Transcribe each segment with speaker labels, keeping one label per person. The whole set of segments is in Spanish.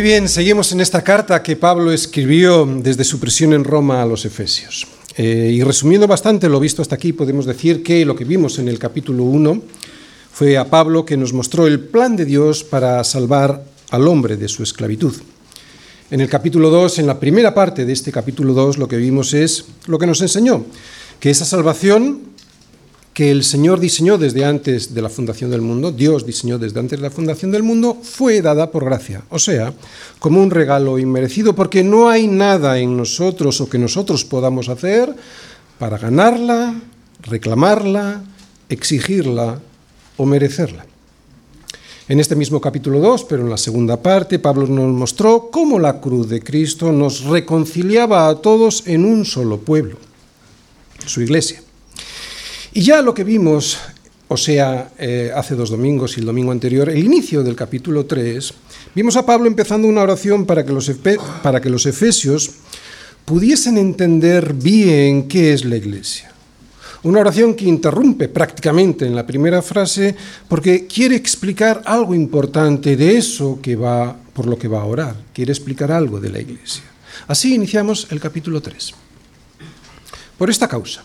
Speaker 1: Muy bien, seguimos en esta carta que Pablo escribió desde su prisión en Roma a los Efesios. Eh, y resumiendo bastante lo visto hasta aquí, podemos decir que lo que vimos en el capítulo 1 fue a Pablo que nos mostró el plan de Dios para salvar al hombre de su esclavitud. En el capítulo 2, en la primera parte de este capítulo 2, lo que vimos es lo que nos enseñó, que esa salvación que el Señor diseñó desde antes de la fundación del mundo, Dios diseñó desde antes de la fundación del mundo, fue dada por gracia, o sea, como un regalo inmerecido, porque no hay nada en nosotros o que nosotros podamos hacer para ganarla, reclamarla, exigirla o merecerla. En este mismo capítulo 2, pero en la segunda parte, Pablo nos mostró cómo la cruz de Cristo nos reconciliaba a todos en un solo pueblo, su iglesia. Y ya lo que vimos, o sea, eh, hace dos domingos y el domingo anterior, el inicio del capítulo 3, vimos a Pablo empezando una oración para que los, para que los efesios pudiesen entender bien qué es la iglesia. Una oración que interrumpe prácticamente en la primera frase porque quiere explicar algo importante de eso que va por lo que va a orar, quiere explicar algo de la iglesia. Así iniciamos el capítulo 3. Por esta causa,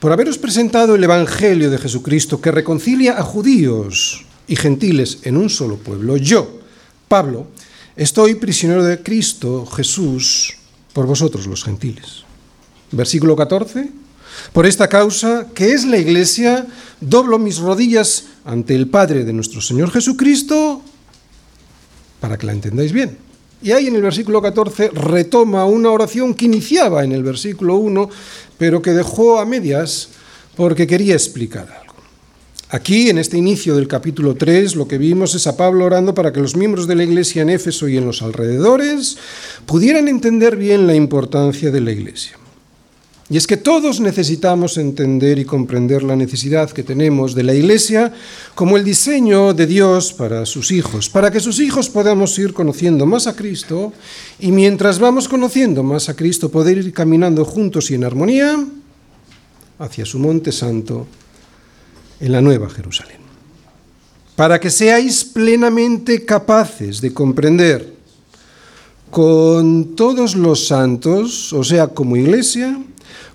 Speaker 1: por haberos presentado el Evangelio de Jesucristo que reconcilia a judíos y gentiles en un solo pueblo, yo, Pablo, estoy prisionero de Cristo Jesús por vosotros los gentiles. Versículo 14. Por esta causa, que es la iglesia, doblo mis rodillas ante el Padre de nuestro Señor Jesucristo, para que la entendáis bien. Y ahí en el versículo 14 retoma una oración que iniciaba en el versículo 1, pero que dejó a medias porque quería explicar algo. Aquí, en este inicio del capítulo 3, lo que vimos es a Pablo orando para que los miembros de la iglesia en Éfeso y en los alrededores pudieran entender bien la importancia de la iglesia. Y es que todos necesitamos entender y comprender la necesidad que tenemos de la Iglesia como el diseño de Dios para sus hijos, para que sus hijos podamos ir conociendo más a Cristo y mientras vamos conociendo más a Cristo poder ir caminando juntos y en armonía hacia su monte santo en la nueva Jerusalén. Para que seáis plenamente capaces de comprender con todos los santos, o sea, como iglesia,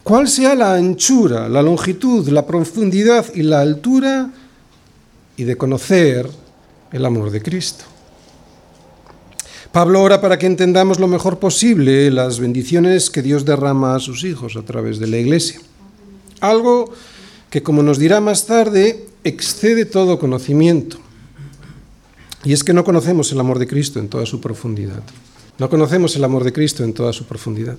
Speaker 1: cuál sea la anchura, la longitud, la profundidad y la altura, y de conocer el amor de Cristo. Pablo ora para que entendamos lo mejor posible las bendiciones que Dios derrama a sus hijos a través de la iglesia. Algo que, como nos dirá más tarde, excede todo conocimiento. Y es que no conocemos el amor de Cristo en toda su profundidad. No conocemos el amor de Cristo en toda su profundidad.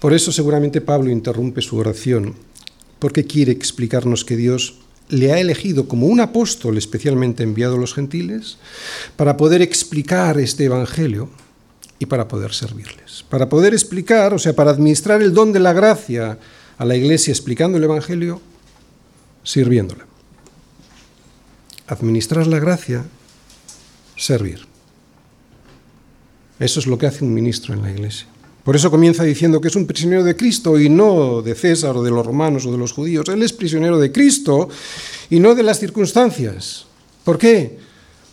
Speaker 1: Por eso seguramente Pablo interrumpe su oración, porque quiere explicarnos que Dios le ha elegido como un apóstol especialmente enviado a los gentiles para poder explicar este Evangelio y para poder servirles. Para poder explicar, o sea, para administrar el don de la gracia a la iglesia explicando el Evangelio, sirviéndola. Administrar la gracia, servir. Eso es lo que hace un ministro en la iglesia. Por eso comienza diciendo que es un prisionero de Cristo y no de César o de los romanos o de los judíos. Él es prisionero de Cristo y no de las circunstancias. ¿Por qué?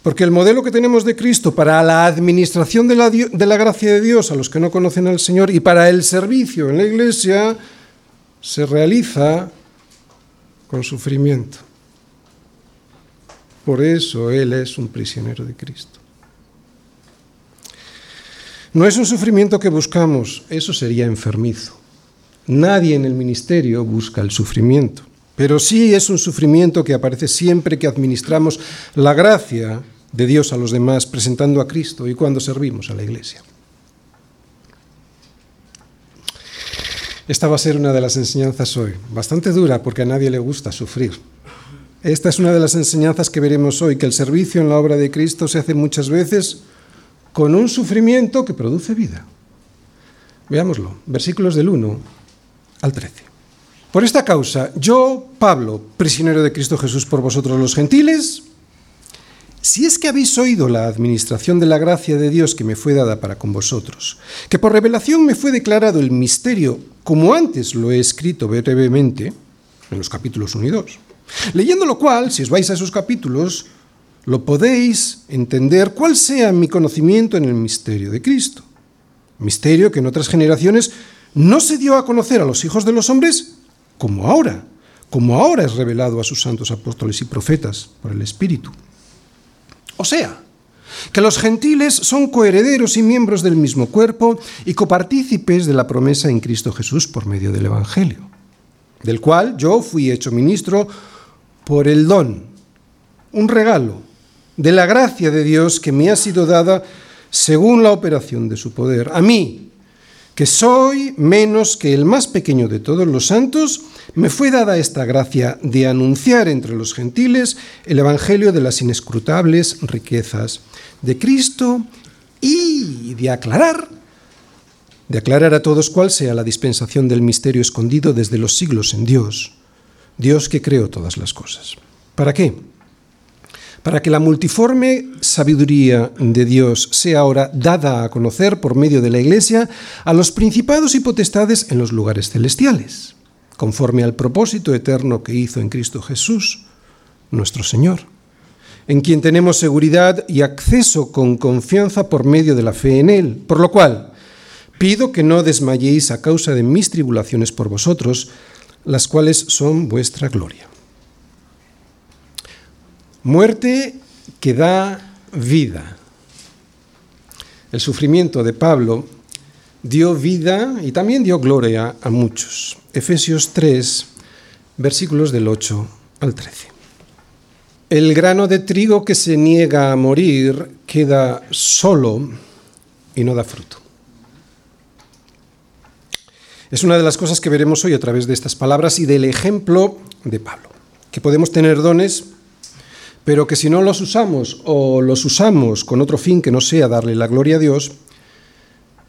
Speaker 1: Porque el modelo que tenemos de Cristo para la administración de la, de la, gracia de Dios a los que no conocen al Señor y para el servicio en la iglesia se realiza con sufrimiento. Por eso Él es un prisionero de Cristo. No es un sufrimiento que buscamos, eso sería enfermizo. Nadie en el ministerio busca el sufrimiento, pero sí es un sufrimiento que aparece siempre que administramos la gracia de Dios a los demás, presentando a Cristo y cuando servimos a la iglesia. Esta va a ser una de las enseñanzas hoy, bastante dura porque a nadie le gusta sufrir. Esta es una de las enseñanzas que veremos hoy, que el servicio en la obra de Cristo se hace muchas veces con un sufrimiento que produce vida. Veámoslo, versículos del 1 al 13. Por esta causa, yo, Pablo, prisionero de Cristo Jesús por vosotros los gentiles, si es que habéis oído la administración de la gracia de Dios que me fue dada para con vosotros, que por revelación me fue declarado el misterio, como antes lo he escrito brevemente, en los capítulos 1 y 2, leyendo lo cual, si os vais a esos capítulos, lo podéis entender cuál sea mi conocimiento en el misterio de Cristo. Misterio que en otras generaciones no se dio a conocer a los hijos de los hombres como ahora, como ahora es revelado a sus santos apóstoles y profetas por el Espíritu. O sea, que los gentiles son coherederos y miembros del mismo cuerpo y copartícipes de la promesa en Cristo Jesús por medio del Evangelio, del cual yo fui hecho ministro por el don, un regalo de la gracia de Dios que me ha sido dada según la operación de su poder. A mí, que soy menos que el más pequeño de todos los santos, me fue dada esta gracia de anunciar entre los gentiles el Evangelio de las inescrutables riquezas de Cristo y de aclarar, de aclarar a todos cuál sea la dispensación del misterio escondido desde los siglos en Dios, Dios que creó todas las cosas. ¿Para qué? Para que la multiforme sabiduría de Dios sea ahora dada a conocer por medio de la Iglesia a los principados y potestades en los lugares celestiales, conforme al propósito eterno que hizo en Cristo Jesús, nuestro Señor en quien tenemos seguridad y acceso con confianza por medio de la fe en Él. Por lo cual, pido que no desmayéis a causa de mis tribulaciones por vosotros, las cuales son vuestra gloria. Muerte que da vida. El sufrimiento de Pablo dio vida y también dio gloria a muchos. Efesios 3, versículos del 8 al 13. El grano de trigo que se niega a morir queda solo y no da fruto. Es una de las cosas que veremos hoy a través de estas palabras y del ejemplo de Pablo, que podemos tener dones, pero que si no los usamos o los usamos con otro fin que no sea darle la gloria a Dios,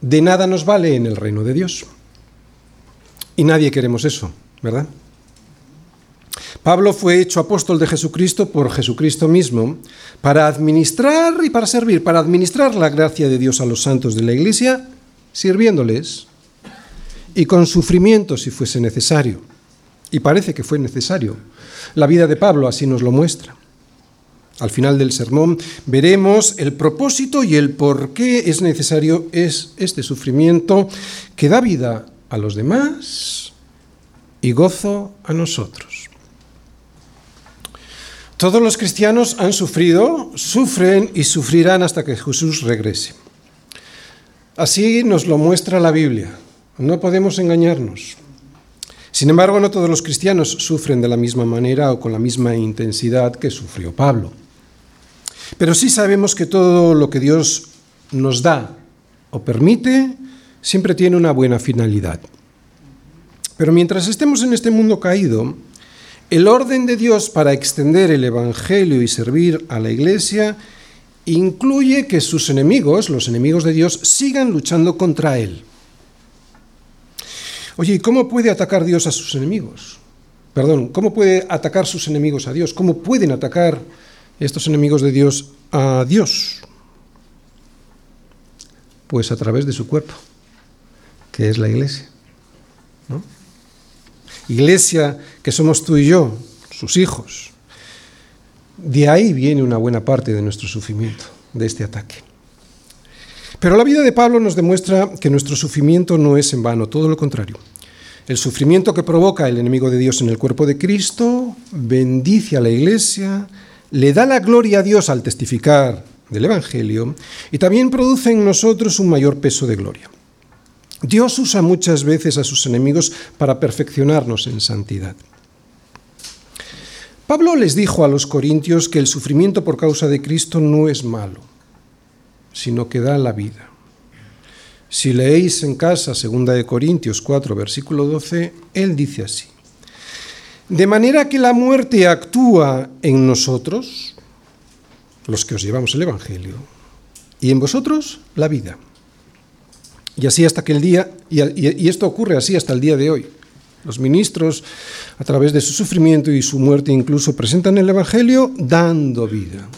Speaker 1: de nada nos vale en el reino de Dios. Y nadie queremos eso, ¿verdad? Pablo fue hecho apóstol de Jesucristo por Jesucristo mismo para administrar y para servir, para administrar la gracia de Dios a los santos de la iglesia, sirviéndoles y con sufrimiento si fuese necesario. Y parece que fue necesario. La vida de Pablo así nos lo muestra. Al final del sermón veremos el propósito y el por qué es necesario es este sufrimiento que da vida a los demás y gozo a nosotros. Todos los cristianos han sufrido, sufren y sufrirán hasta que Jesús regrese. Así nos lo muestra la Biblia. No podemos engañarnos. Sin embargo, no todos los cristianos sufren de la misma manera o con la misma intensidad que sufrió Pablo. Pero sí sabemos que todo lo que Dios nos da o permite siempre tiene una buena finalidad. Pero mientras estemos en este mundo caído, el orden de Dios para extender el Evangelio y servir a la Iglesia incluye que sus enemigos, los enemigos de Dios, sigan luchando contra Él. Oye, ¿y cómo puede atacar Dios a sus enemigos? Perdón, ¿cómo puede atacar sus enemigos a Dios? ¿Cómo pueden atacar estos enemigos de Dios a Dios? Pues a través de su cuerpo, que es la Iglesia. iglesia que somos tú y yo, sus hijos. De ahí viene una buena parte de nuestro sufrimiento, de este ataque. Pero la vida de Pablo nos demuestra que nuestro sufrimiento no es en vano, todo lo contrario. El sufrimiento que provoca el enemigo de Dios en el cuerpo de Cristo bendice a la iglesia, le da la gloria a Dios al testificar del Evangelio y también produce en nosotros un mayor peso de gloria. Dios usa muchas veces a sus enemigos para perfeccionarnos en santidad. Pablo les dijo a los corintios que el sufrimiento por causa de Cristo no es malo, sino que da la vida. Si leéis en casa 2 de Corintios 4 versículo 12, él dice así: De manera que la muerte actúa en nosotros, los que os llevamos el evangelio, y en vosotros la vida. Y así hasta que el día, y, esto ocurre así hasta el día de hoy. Los ministros, a través de su sufrimiento y su muerte, incluso presentan el Evangelio dando vida.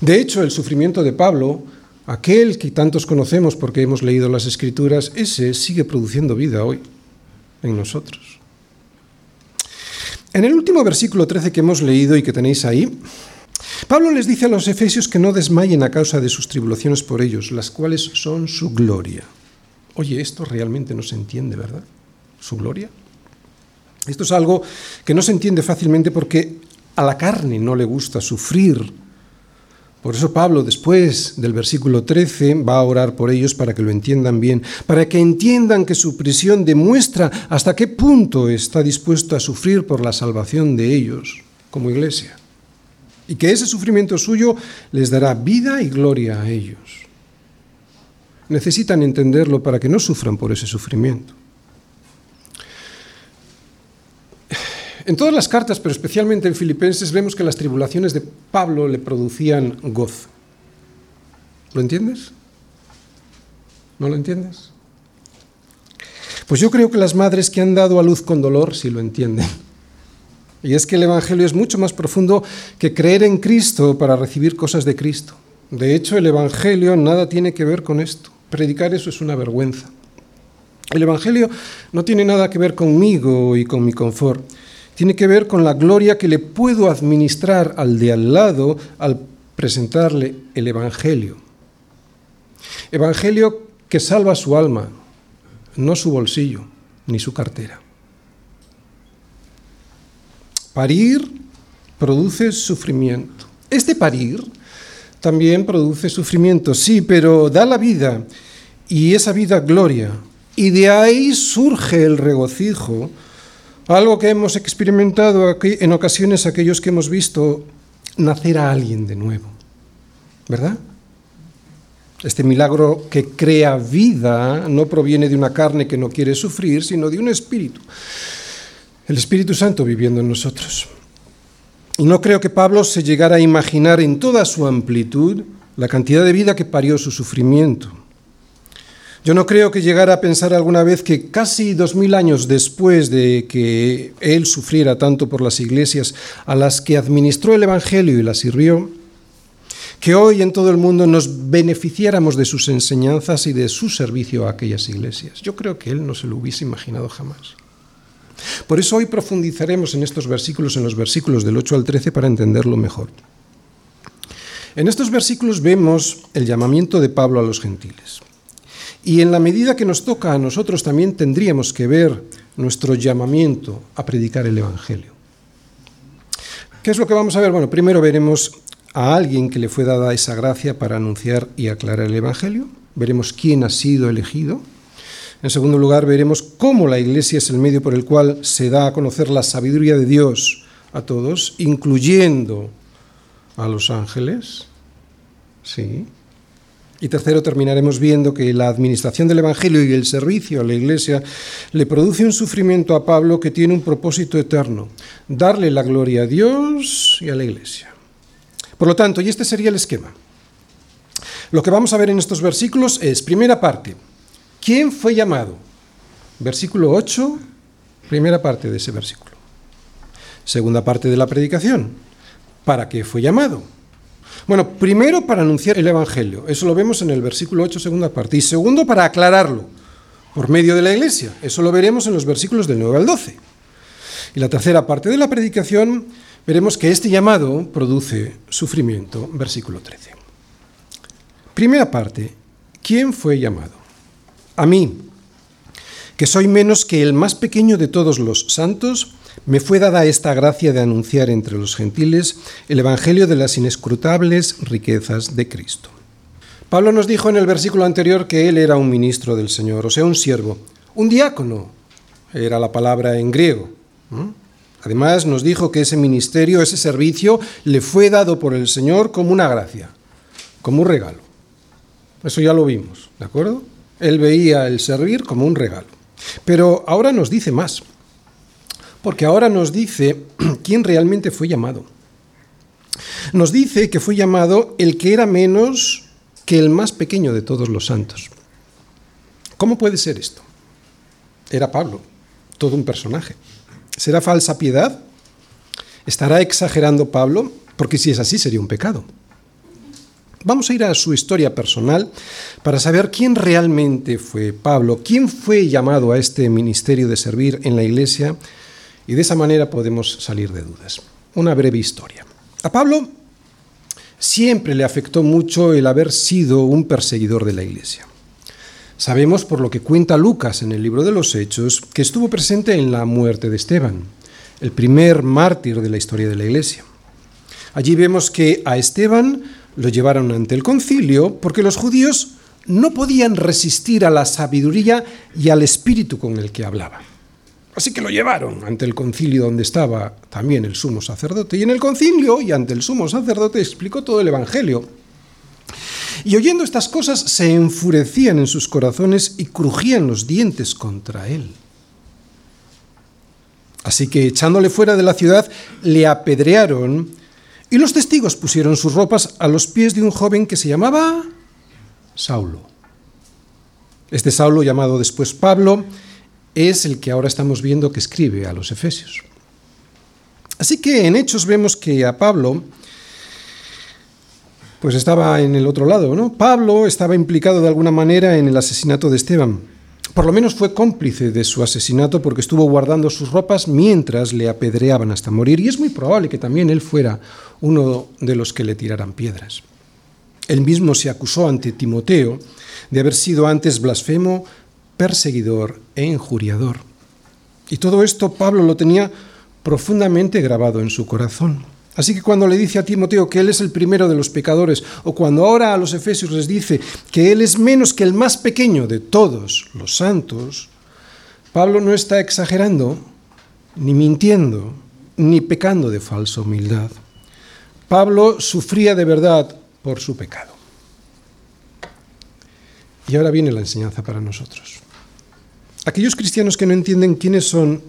Speaker 1: De hecho, el sufrimiento de Pablo, aquel que tantos conocemos porque hemos leído las Escrituras, ese sigue produciendo vida hoy en nosotros. En el último versículo 13 que hemos leído y que tenéis ahí, Pablo les dice a los efesios que no desmayen a causa de sus tribulaciones por ellos, las cuales son su gloria. Oye, esto realmente no se entiende, ¿verdad? ¿Su gloria? Esto es algo que no se entiende fácilmente porque a la carne no le gusta sufrir. Por eso Pablo, después del versículo 13, va a orar por ellos para que lo entiendan bien, para que entiendan que su prisión demuestra hasta qué punto está dispuesto a sufrir por la salvación de ellos como iglesia. Y que ese sufrimiento suyo les dará vida y gloria a ellos. Necesitan entenderlo para que no sufran por ese sufrimiento. En todas las cartas, pero especialmente en Filipenses, vemos que las tribulaciones de Pablo le producían gozo. ¿Lo entiendes? ¿No lo entiendes? Pues yo creo que las madres que han dado a luz con dolor sí lo entienden. Y es que el Evangelio es mucho más profundo que creer en Cristo para recibir cosas de Cristo. De hecho, el Evangelio nada tiene que ver con esto. Predicar eso es una vergüenza. El Evangelio no tiene nada que ver conmigo y con mi confort tiene que ver con la gloria que le puedo administrar al de al lado al presentarle el Evangelio. Evangelio que salva su alma, no su bolsillo ni su cartera. Parir produce sufrimiento. Este parir también produce sufrimiento, sí, pero da la vida y esa vida gloria. Y de ahí surge el regocijo algo que hemos experimentado aquí, en ocasiones aquellos que hemos visto nacer a alguien de nuevo, ¿verdad? Este milagro que crea vida no proviene de una carne que no quiere sufrir, sino de un espíritu. El Espíritu Santo viviendo en nosotros. Y no creo que Pablo se llegara a imaginar en toda su amplitud la cantidad de vida que parió su sufrimiento. Yo no creo que llegara a pensar alguna vez que casi dos mil años después de que él sufriera tanto por las iglesias a las que administró el Evangelio y las sirvió, que hoy en todo el mundo nos beneficiáramos de sus enseñanzas y de su servicio a aquellas iglesias. Yo creo que él no se lo hubiese imaginado jamás. Por eso hoy profundizaremos en estos versículos, en los versículos del 8 al 13, para entenderlo mejor. En estos versículos vemos el llamamiento de Pablo a los gentiles. Y en la medida que nos toca a nosotros también tendríamos que ver nuestro llamamiento a predicar el Evangelio. ¿Qué es lo que vamos a ver? Bueno, primero veremos a alguien que le fue dada esa gracia para anunciar y aclarar el Evangelio. Veremos quién ha sido elegido. En segundo lugar, veremos cómo la Iglesia es el medio por el cual se da a conocer la sabiduría de Dios a todos, incluyendo a los ángeles. Sí. Y tercero, terminaremos viendo que la administración del Evangelio y el servicio a la Iglesia le produce un sufrimiento a Pablo que tiene un propósito eterno, darle la gloria a Dios y a la Iglesia. Por lo tanto, y este sería el esquema. Lo que vamos a ver en estos versículos es, primera parte, ¿quién fue llamado? Versículo 8, primera parte de ese versículo. Segunda parte de la predicación, ¿para qué fue llamado? Bueno, primero para anunciar el Evangelio, eso lo vemos en el versículo 8, segunda parte, y segundo para aclararlo por medio de la iglesia, eso lo veremos en los versículos del 9 al 12. Y la tercera parte de la predicación veremos que este llamado produce sufrimiento, versículo 13. Primera parte, ¿quién fue llamado? A mí, que soy menos que el más pequeño de todos los santos, me fue dada esta gracia de anunciar entre los gentiles el Evangelio de las inescrutables riquezas de Cristo. Pablo nos dijo en el versículo anterior que él era un ministro del Señor, o sea, un siervo, un diácono, era la palabra en griego. Además nos dijo que ese ministerio, ese servicio, le fue dado por el Señor como una gracia, como un regalo. Eso ya lo vimos, ¿de acuerdo? Él veía el servir como un regalo. Pero ahora nos dice más porque ahora nos dice quién realmente fue llamado. Nos dice que fue llamado el que era menos que el más pequeño de todos los santos. ¿Cómo puede ser esto? Era Pablo, todo un personaje. ¿Será falsa piedad? ¿Estará exagerando Pablo? Porque si es así sería un pecado. Vamos a ir a su historia personal para saber quién realmente fue Pablo, quién fue llamado a este ministerio de servir en la iglesia Y de esa manera podemos salir de dudas. Una breve historia. A Pablo siempre le afectó mucho el haber sido un perseguidor de la iglesia. Sabemos por lo que cuenta Lucas en el libro de los Hechos que estuvo presente en la muerte de Esteban, el primer mártir de la historia de la iglesia. Allí vemos que a Esteban lo llevaron ante el concilio porque los judíos no podían resistir a la sabiduría y al espíritu con el que hablaba. Así que lo llevaron ante el concilio donde estaba también el sumo sacerdote. Y en el concilio y ante el sumo sacerdote explicó todo el Evangelio. Y oyendo estas cosas se enfurecían en sus corazones y crujían los dientes contra él. Así que echándole fuera de la ciudad, le apedrearon y los testigos pusieron sus ropas a los pies de un joven que se llamaba Saulo. Este Saulo, llamado después Pablo, es el que ahora estamos viendo que escribe a los Efesios. Así que en Hechos vemos que a Pablo, pues estaba en el otro lado, ¿no? Pablo estaba implicado de alguna manera en el asesinato de Esteban. Por lo menos fue cómplice de su asesinato porque estuvo guardando sus ropas mientras le apedreaban hasta morir y es muy probable que también él fuera uno de los que le tiraran piedras. Él mismo se acusó ante Timoteo de haber sido antes blasfemo, perseguidor e injuriador. Y todo esto Pablo lo tenía profundamente grabado en su corazón. Así que cuando le dice a Timoteo que él es el primero de los pecadores, o cuando ahora a los efesios les dice que él es menos que el más pequeño de todos los santos, Pablo no está exagerando, ni mintiendo, ni pecando de falsa humildad. Pablo sufría de verdad por su pecado. Y ahora viene la enseñanza para nosotros. Aquellos cristianos que no entienden quiénes son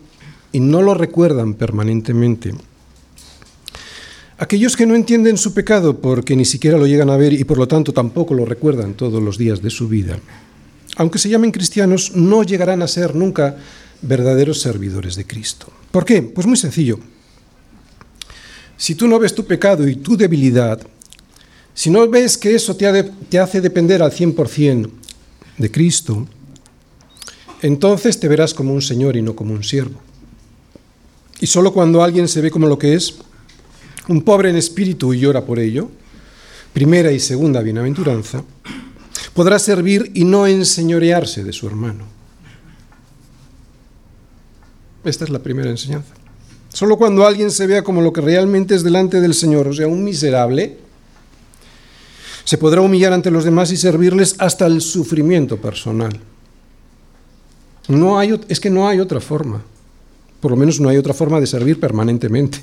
Speaker 1: y no lo recuerdan permanentemente, aquellos que no entienden su pecado porque ni siquiera lo llegan a ver y por lo tanto tampoco lo recuerdan todos los días de su vida, aunque se llamen cristianos, no llegarán a ser nunca verdaderos servidores de Cristo. ¿Por qué? Pues muy sencillo. Si tú no ves tu pecado y tu debilidad, si no ves que eso te, hace depender al 100% de Cristo, entonces te verás como un Señor y no como un siervo. Y solo cuando alguien se ve como lo que es, un pobre en espíritu y llora por ello, primera y segunda bienaventuranza, podrá servir y no enseñorearse de su hermano. Esta es la primera enseñanza. Solo cuando alguien se vea como lo que realmente es delante del Señor, o sea, un miserable, se podrá humillar ante los demás y servirles hasta el sufrimiento personal. No hay, es que no hay otra forma. Por lo menos no hay otra forma de servir permanentemente,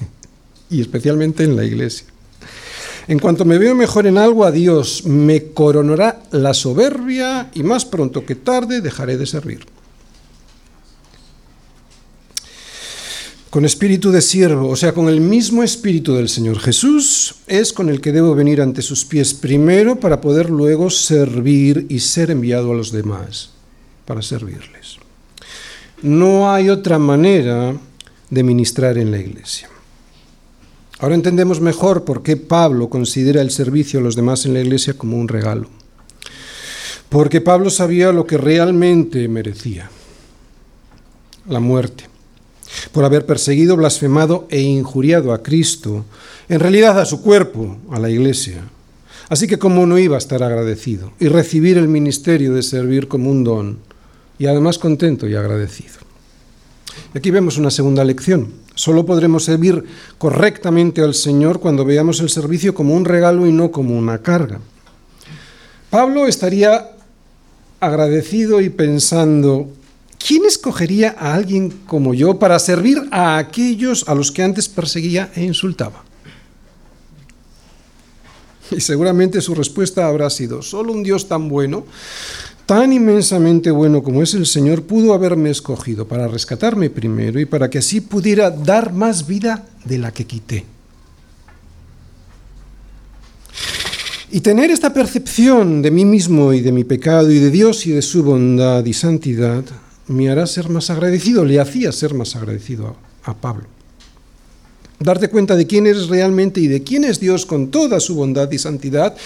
Speaker 1: y especialmente en la iglesia. En cuanto me veo mejor en algo, a Dios me coronará la soberbia y más pronto que tarde dejaré de servir. con espíritu de siervo, o sea, con el mismo espíritu del Señor Jesús, es con el que debo venir ante sus pies primero para poder luego servir y ser enviado a los demás, para servirles. No hay otra manera de ministrar en la iglesia. Ahora entendemos mejor por qué Pablo considera el servicio a los demás en la iglesia como un regalo. Porque Pablo sabía lo que realmente merecía, la muerte por haber perseguido, blasfemado e injuriado a Cristo, en realidad a su cuerpo, a la iglesia. Así que cómo no iba a estar agradecido y recibir el ministerio de servir como un don, y además contento y agradecido. Y aquí vemos una segunda lección. Solo podremos servir correctamente al Señor cuando veamos el servicio como un regalo y no como una carga. Pablo estaría agradecido y pensando, ¿quién escogería a alguien como yo para servir a aquellos a los que antes perseguía e insultaba? Y seguramente su respuesta habrá sido, solo un Dios tan bueno, tan inmensamente bueno como es el Señor, pudo haberme escogido para rescatarme primero y para que así pudiera dar más vida de la que quité. Y tener esta percepción de mí mismo y de mi pecado y de Dios y de su bondad y santidad me hará ser más agradecido, le hacía ser más agradecido a, Pablo. Darte cuenta de quién eres realmente y de quién es Dios con toda su bondad y santidad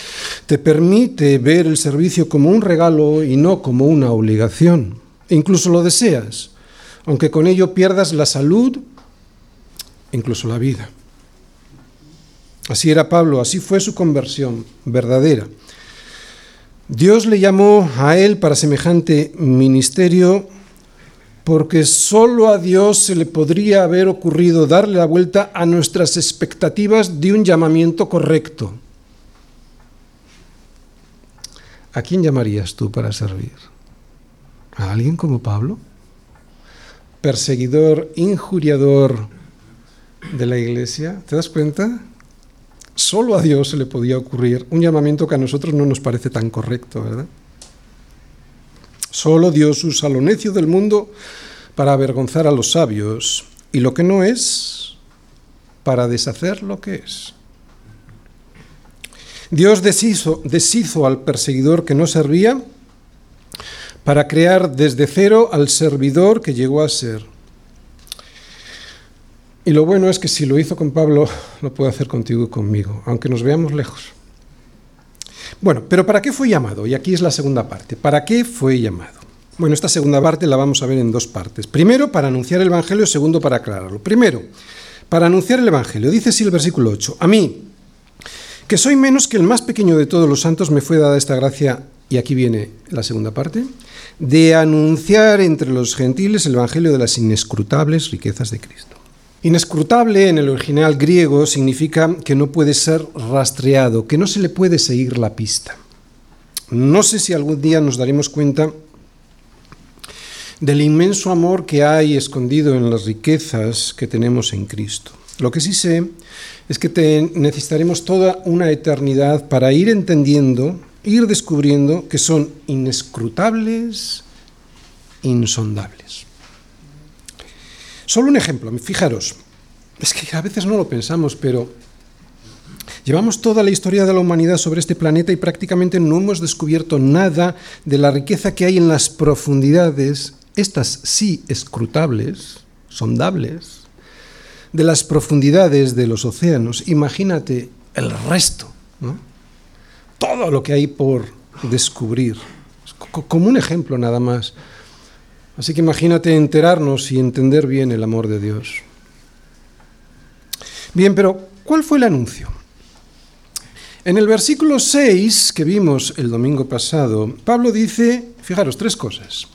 Speaker 1: te permite ver el servicio como un regalo y no como una obligación. Incluso lo deseas, aunque con ello pierdas la salud incluso la vida. Así era Pablo, así fue su conversión verdadera. Dios le llamó a él para semejante ministerio porque solo a Dios se le podría haber ocurrido darle la vuelta a nuestras expectativas de un llamamiento correcto. ¿A quién llamarías tú para servir? ¿A alguien como Pablo? Perseguidor, injuriador de la iglesia. ¿Te das cuenta? Solo a Dios se le podía ocurrir un llamamiento que a nosotros no nos parece tan correcto, ¿verdad? Solo Dios usa lo necio del mundo para avergonzar a los sabios y lo que no es para deshacer lo que es. Dios deshizo, deshizo al perseguidor que no servía para crear desde cero al servidor que llegó a ser. Y lo bueno es que si lo hizo con Pablo, lo puede hacer contigo y conmigo, aunque nos veamos lejos. Bueno, pero ¿para qué fue llamado? Y aquí es la segunda parte. ¿Para qué fue llamado? Bueno, esta segunda parte la vamos a ver en dos partes. Primero, para anunciar el Evangelio, segundo, para aclararlo. Primero, para anunciar el Evangelio. Dice así el versículo 8. A mí, que soy menos que el más pequeño de todos los santos, me fue dada esta gracia, y aquí viene la segunda parte, de anunciar entre los gentiles el Evangelio de las inescrutables riquezas de Cristo. Inescrutable en el original griego significa que no puede ser rastreado, que no se le puede seguir la pista. No sé si algún día nos daremos cuenta del inmenso amor que hay escondido en las riquezas que tenemos en Cristo. Lo que sí sé es que necesitaremos toda una eternidad para ir entendiendo, ir descubriendo que son inescrutables, insondables. Solo un ejemplo, fijaros, es que a veces no lo pensamos, pero llevamos toda la historia de la humanidad sobre este planeta y prácticamente no hemos descubierto nada de la riqueza que hay en las profundidades, estas sí escrutables, sondables, de las profundidades de los océanos. Imagínate el resto, todo lo que hay por descubrir, como un ejemplo nada más. Así que imagínate enterarnos y entender bien el amor de Dios. Bien, pero ¿cuál fue el anuncio? En el versículo 6 que vimos el domingo pasado, Pablo dice, fijaros, tres cosas.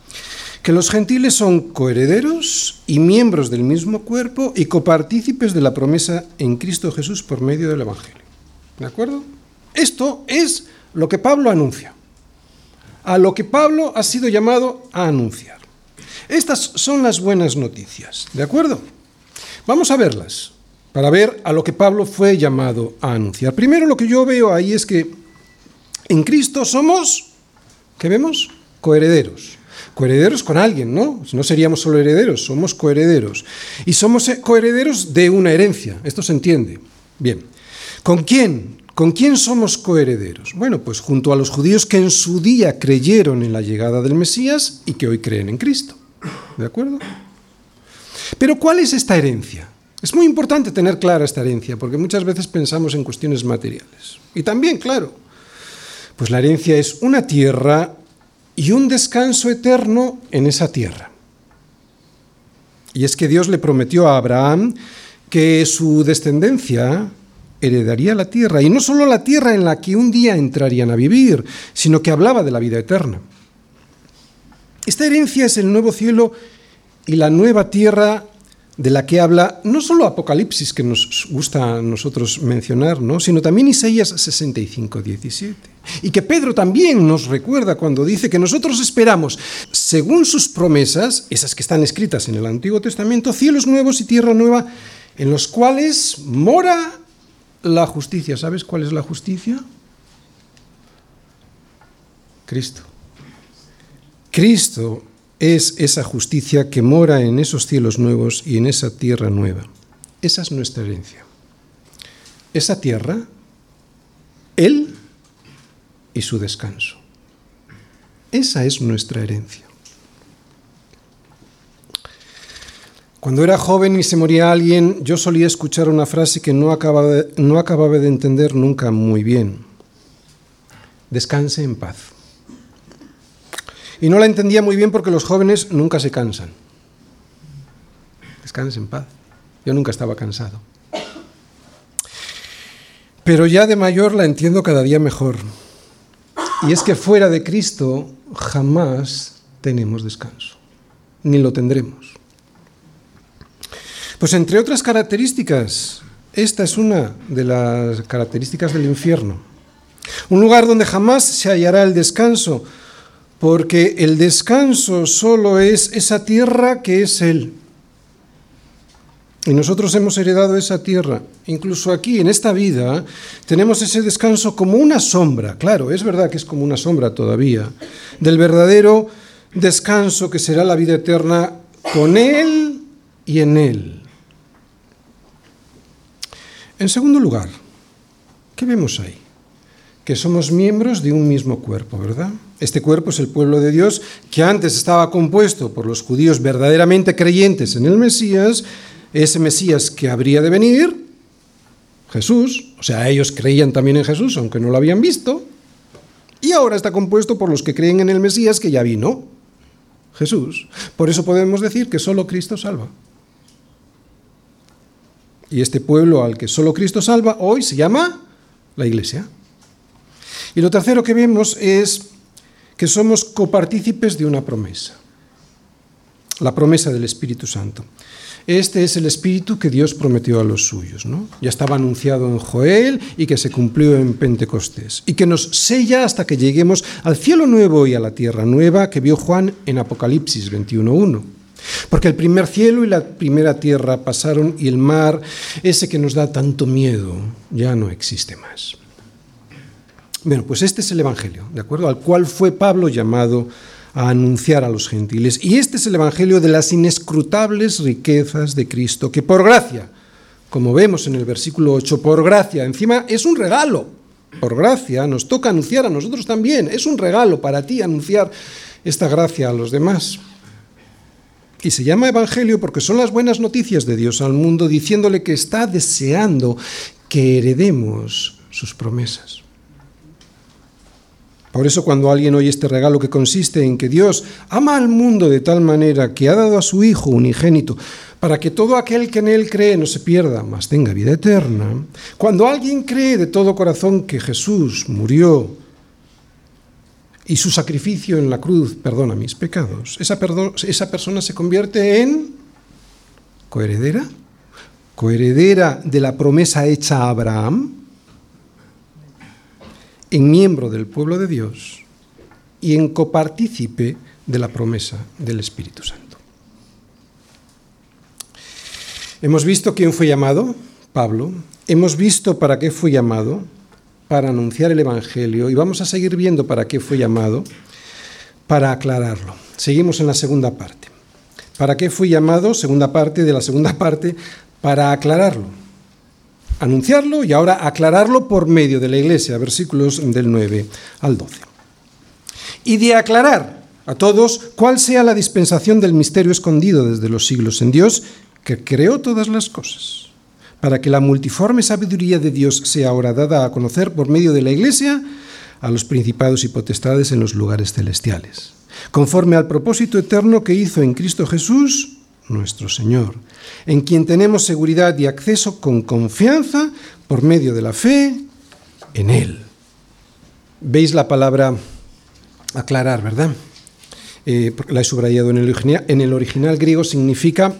Speaker 1: Que los gentiles son coherederos y miembros del mismo cuerpo y copartícipes de la promesa en Cristo Jesús por medio del Evangelio. ¿De acuerdo? Esto es lo que Pablo anuncia. A lo que Pablo ha sido llamado a anunciar. Estas son las buenas noticias, ¿de acuerdo? Vamos a verlas para ver a lo que Pablo fue llamado a anunciar. Primero lo que yo veo ahí es que en Cristo somos, ¿qué vemos? Coherederos. Coherederos con alguien, ¿no? No seríamos solo herederos, somos coherederos. Y somos coherederos de una herencia, esto se entiende. Bien, ¿con quién? ¿Con quién somos coherederos? Bueno, pues junto a los judíos que en su día creyeron en la llegada del Mesías y que hoy creen en Cristo. ¿De acuerdo? Pero ¿cuál es esta herencia? Es muy importante tener clara esta herencia, porque muchas veces pensamos en cuestiones materiales. Y también, claro, pues la herencia es una tierra y un descanso eterno en esa tierra. Y es que Dios le prometió a Abraham que su descendencia heredaría la tierra, y no solo la tierra en la que un día entrarían a vivir, sino que hablaba de la vida eterna. Esta herencia es el nuevo cielo y la nueva tierra de la que habla no solo Apocalipsis, que nos gusta a nosotros mencionar, ¿no? sino también Isaías 65, 17. Y que Pedro también nos recuerda cuando dice que nosotros esperamos, según sus promesas, esas que están escritas en el Antiguo Testamento, cielos nuevos y tierra nueva, en los cuales mora la justicia. ¿Sabes cuál es la justicia? Cristo. Cristo es esa justicia que mora en esos cielos nuevos y en esa tierra nueva. Esa es nuestra herencia. Esa tierra, Él y su descanso. Esa es nuestra herencia. Cuando era joven y se moría alguien, yo solía escuchar una frase que no acababa de, no acababa de entender nunca muy bien. Descanse en paz. Y no la entendía muy bien porque los jóvenes nunca se cansan. Descansen en paz. Yo nunca estaba cansado. Pero ya de mayor la entiendo cada día mejor. Y es que fuera de Cristo jamás tenemos descanso, ni lo tendremos. Pues entre otras características, esta es una de las características del infierno. Un lugar donde jamás se hallará el descanso, porque el descanso solo es esa tierra que es Él. Y nosotros hemos heredado esa tierra. Incluso aquí, en esta vida, tenemos ese descanso como una sombra. Claro, es verdad que es como una sombra todavía. Del verdadero descanso que será la vida eterna con Él y en Él. En segundo lugar, ¿qué vemos ahí? Que somos miembros de un mismo cuerpo, ¿verdad? Este cuerpo es el pueblo de Dios que antes estaba compuesto por los judíos verdaderamente creyentes en el Mesías ese Mesías que habría de venir, Jesús, o sea, ellos creían también en Jesús, aunque no lo habían visto, y ahora está compuesto por los que creen en el Mesías que ya vino, Jesús. Por eso podemos decir que solo Cristo salva. Y este pueblo al que solo Cristo salva hoy se llama la Iglesia. Y lo tercero que vemos es que somos copartícipes de una promesa, la promesa del Espíritu Santo. Este es el espíritu que Dios prometió a los suyos. ¿no? Ya estaba anunciado en Joel y que se cumplió en Pentecostés. Y que nos sella hasta que lleguemos al cielo nuevo y a la tierra nueva que vio Juan en Apocalipsis 21.1. Porque el primer cielo y la primera tierra pasaron y el mar, ese que nos da tanto miedo, ya no existe más. Bueno, pues este es el Evangelio, ¿de acuerdo? Al cual fue Pablo llamado a anunciar a los gentiles. Y este es el Evangelio de las inescrutables riquezas de Cristo, que por gracia, como vemos en el versículo 8, por gracia, encima es un regalo, por gracia nos toca anunciar a nosotros también, es un regalo para ti anunciar esta gracia a los demás. Y se llama Evangelio porque son las buenas noticias de Dios al mundo diciéndole que está deseando que heredemos sus promesas. Por eso cuando alguien oye este regalo que consiste en que Dios ama al mundo de tal manera que ha dado a su Hijo unigénito, para que todo aquel que en Él cree no se pierda, mas tenga vida eterna, cuando alguien cree de todo corazón que Jesús murió y su sacrificio en la cruz perdona mis pecados, esa, esa persona se convierte en coheredera, coheredera de la promesa hecha a Abraham, en miembro del pueblo de Dios y en copartícipe de la promesa del Espíritu Santo. Hemos visto quién fue llamado, Pablo, hemos visto para qué fue llamado, para anunciar el Evangelio, y vamos a seguir viendo para qué fue llamado, para aclararlo. Seguimos en la segunda parte. ¿Para qué fue llamado? Segunda parte de la segunda parte, para aclararlo anunciarlo y ahora aclararlo por medio de la Iglesia, versículos del 9 al 12. Y de aclarar a todos cuál sea la dispensación del misterio escondido desde los siglos en Dios, que creó todas las cosas, para que la multiforme sabiduría de Dios sea ahora dada a conocer por medio de la Iglesia a los principados y potestades en los lugares celestiales, conforme al propósito eterno que hizo en Cristo Jesús, nuestro Señor, en quien tenemos seguridad y acceso con confianza por medio de la fe en Él. Veis la palabra aclarar, ¿verdad? Eh, la he subrayado en el, original, en el original griego, significa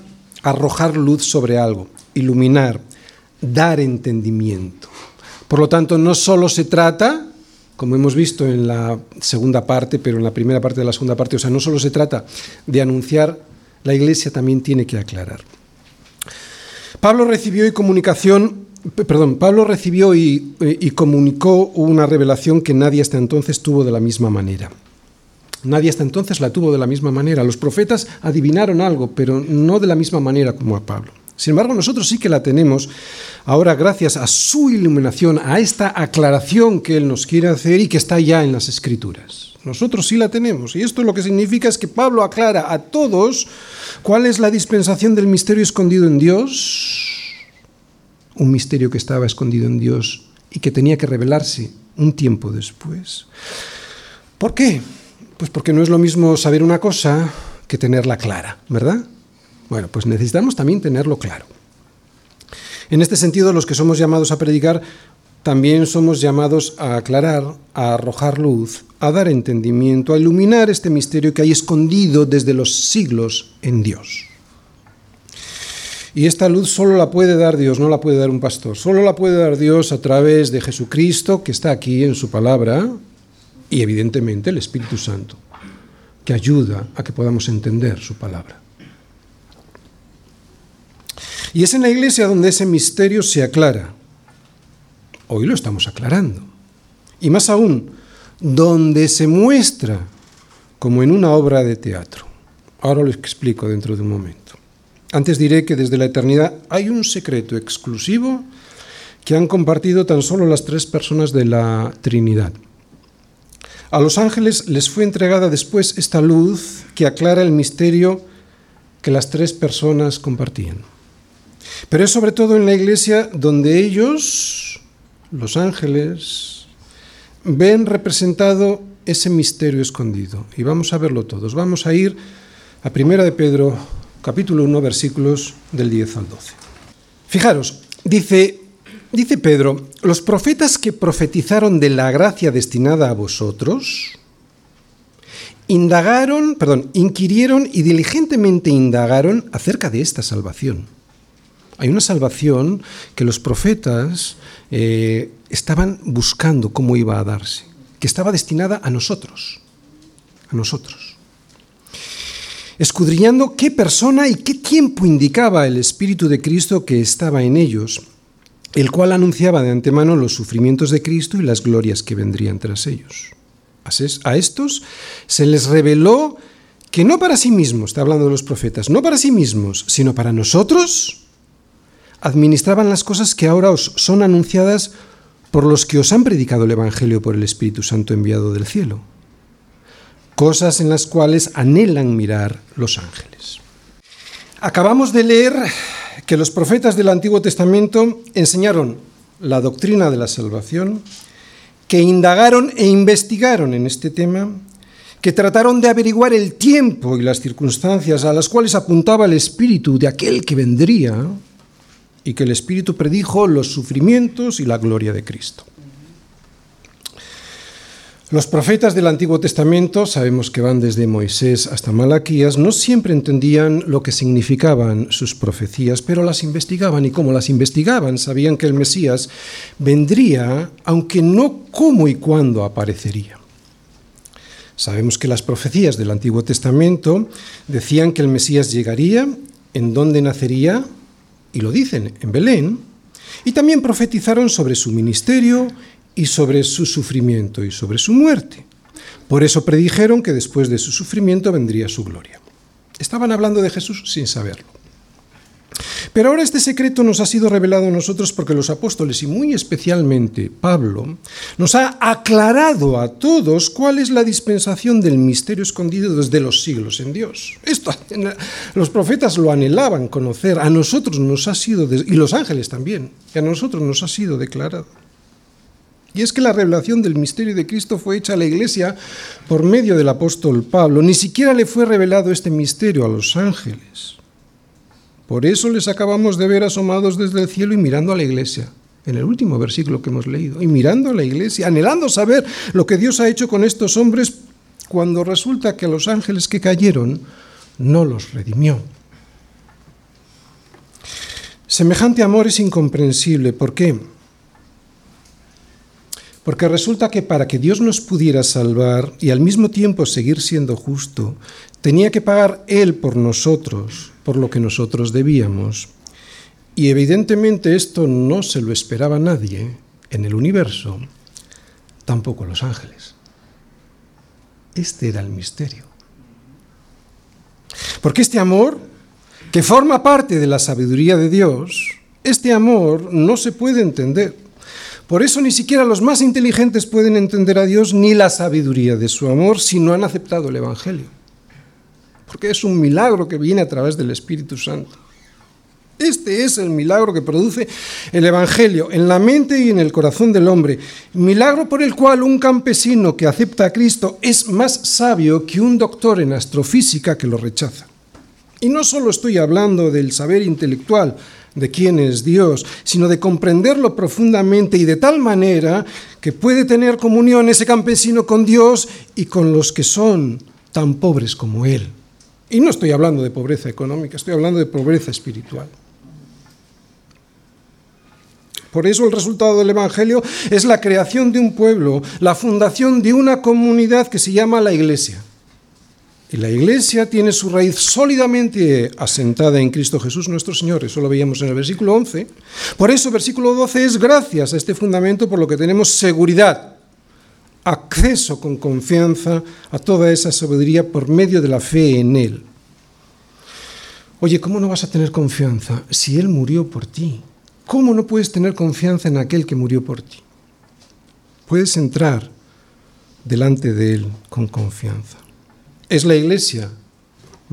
Speaker 1: arrojar luz sobre algo, iluminar, dar entendimiento. Por lo tanto, no solo se trata, como hemos visto en la segunda parte, pero en la primera parte de la segunda parte, o sea, no solo se trata de anunciar la Iglesia también tiene que aclarar. Pablo recibió y comunicación, perdón, Pablo recibió y, comunicó una revelación que nadie hasta entonces tuvo de la misma manera. Nadie hasta entonces la tuvo de la misma manera. Los profetas adivinaron algo, pero no de la misma manera como a Pablo. Sin embargo, nosotros sí que la tenemos ahora gracias a su iluminación, a esta aclaración que Él nos quiere hacer y que está ya en las Escrituras. Nosotros sí la tenemos. Y esto lo que significa es que Pablo aclara a todos cuál es la dispensación del misterio escondido en Dios. Un misterio que estaba escondido en Dios y que tenía que revelarse un tiempo después. ¿Por qué? Pues porque no es lo mismo saber una cosa que tenerla clara, ¿verdad? Bueno, pues necesitamos también tenerlo claro. En este sentido, los que somos llamados a predicar, también somos llamados a aclarar, a arrojar luz, a dar entendimiento, a iluminar este misterio que hay escondido desde los siglos en Dios. Y esta luz solo la puede dar Dios, no la puede dar un pastor. Solo la puede dar Dios a través de Jesucristo, que está aquí en su palabra, y evidentemente el Espíritu Santo, que ayuda a que podamos entender su palabra. Y es en la iglesia donde ese misterio se aclara. Hoy lo estamos aclarando. Y más aún, donde se muestra como en una obra de teatro. Ahora lo explico dentro de un momento. Antes diré que desde la eternidad hay un secreto exclusivo que han compartido tan solo las tres personas de la Trinidad. A los ángeles les fue entregada después esta luz que aclara el misterio que las tres personas compartían. Pero es sobre todo en la iglesia donde ellos, los ángeles, ven representado ese misterio escondido. Y vamos a verlo todos. Vamos a ir a Primera de Pedro, capítulo 1, versículos del 10 al 12. Fijaros, dice, dice Pedro, los profetas que profetizaron de la gracia destinada a vosotros, indagaron, perdón, inquirieron y diligentemente indagaron acerca de esta salvación hay una salvación que los profetas eh, estaban buscando cómo iba a darse, que estaba destinada a nosotros, a nosotros. Escudriñando qué persona y qué tiempo indicaba el Espíritu de Cristo que estaba en ellos, el cual anunciaba de antemano los sufrimientos de Cristo y las glorias que vendrían tras ellos. A estos se les reveló que no para sí mismos, está hablando de los profetas, no para sí mismos, sino para nosotros, administraban las cosas que ahora os son anunciadas por los que os han predicado el Evangelio por el Espíritu Santo enviado del cielo, cosas en las cuales anhelan mirar los ángeles. Acabamos de leer que los profetas del Antiguo Testamento enseñaron la doctrina de la salvación, que indagaron e investigaron en este tema, que trataron de averiguar el tiempo y las circunstancias a las cuales apuntaba el espíritu de aquel que vendría, y que el Espíritu predijo los sufrimientos y la gloria de Cristo. Los profetas del Antiguo Testamento, sabemos que van desde Moisés hasta Malaquías, no siempre entendían lo que significaban sus profecías, pero las investigaban y como las investigaban sabían que el Mesías vendría, aunque no cómo y cuándo aparecería. Sabemos que las profecías del Antiguo Testamento decían que el Mesías llegaría, en dónde nacería, y lo dicen en Belén, y también profetizaron sobre su ministerio y sobre su sufrimiento y sobre su muerte. Por eso predijeron que después de su sufrimiento vendría su gloria. Estaban hablando de Jesús sin saberlo. Pero ahora este secreto nos ha sido revelado a nosotros porque los apóstoles, y muy especialmente Pablo, nos ha aclarado a todos cuál es la dispensación del misterio escondido desde los siglos en Dios. Esto los profetas lo anhelaban conocer, a nosotros nos ha sido, y los ángeles también, y a nosotros nos ha sido declarado. Y es que la revelación del misterio de Cristo fue hecha a la iglesia por medio del apóstol Pablo. Ni siquiera le fue revelado este misterio a los ángeles. Por eso les acabamos de ver asomados desde el cielo y mirando a la iglesia, en el último versículo que hemos leído, y mirando a la iglesia, anhelando saber lo que Dios ha hecho con estos hombres cuando resulta que a los ángeles que cayeron no los redimió. Semejante amor es incomprensible. ¿Por qué? Porque resulta que para que Dios nos pudiera salvar y al mismo tiempo seguir siendo justo, tenía que pagar Él por nosotros por lo que nosotros debíamos. Y evidentemente esto no se lo esperaba nadie en el universo, tampoco los ángeles. Este era el misterio. Porque este amor, que forma parte de la sabiduría de Dios, este amor no se puede entender. Por eso ni siquiera los más inteligentes pueden entender a Dios ni la sabiduría de su amor si no han aceptado el Evangelio porque es un milagro que viene a través del Espíritu Santo. Este es el milagro que produce el Evangelio en la mente y en el corazón del hombre. Milagro por el cual un campesino que acepta a Cristo es más sabio que un doctor en astrofísica que lo rechaza. Y no solo estoy hablando del saber intelectual, de quién es Dios, sino de comprenderlo profundamente y de tal manera que puede tener comunión ese campesino con Dios y con los que son tan pobres como Él. Y no estoy hablando de pobreza económica, estoy hablando de pobreza espiritual. Por eso el resultado del Evangelio es la creación de un pueblo, la fundación de una comunidad que se llama la Iglesia. Y la Iglesia tiene su raíz sólidamente asentada en Cristo Jesús nuestro Señor. Eso lo veíamos en el versículo 11. Por eso, versículo 12 es gracias a este fundamento por lo que tenemos seguridad, acceso con confianza a toda esa sabiduría por medio de la fe en Él. Oye, ¿cómo no vas a tener confianza si Él murió por ti? ¿Cómo no puedes tener confianza en aquel que murió por ti? Puedes entrar delante de Él con confianza es la iglesia.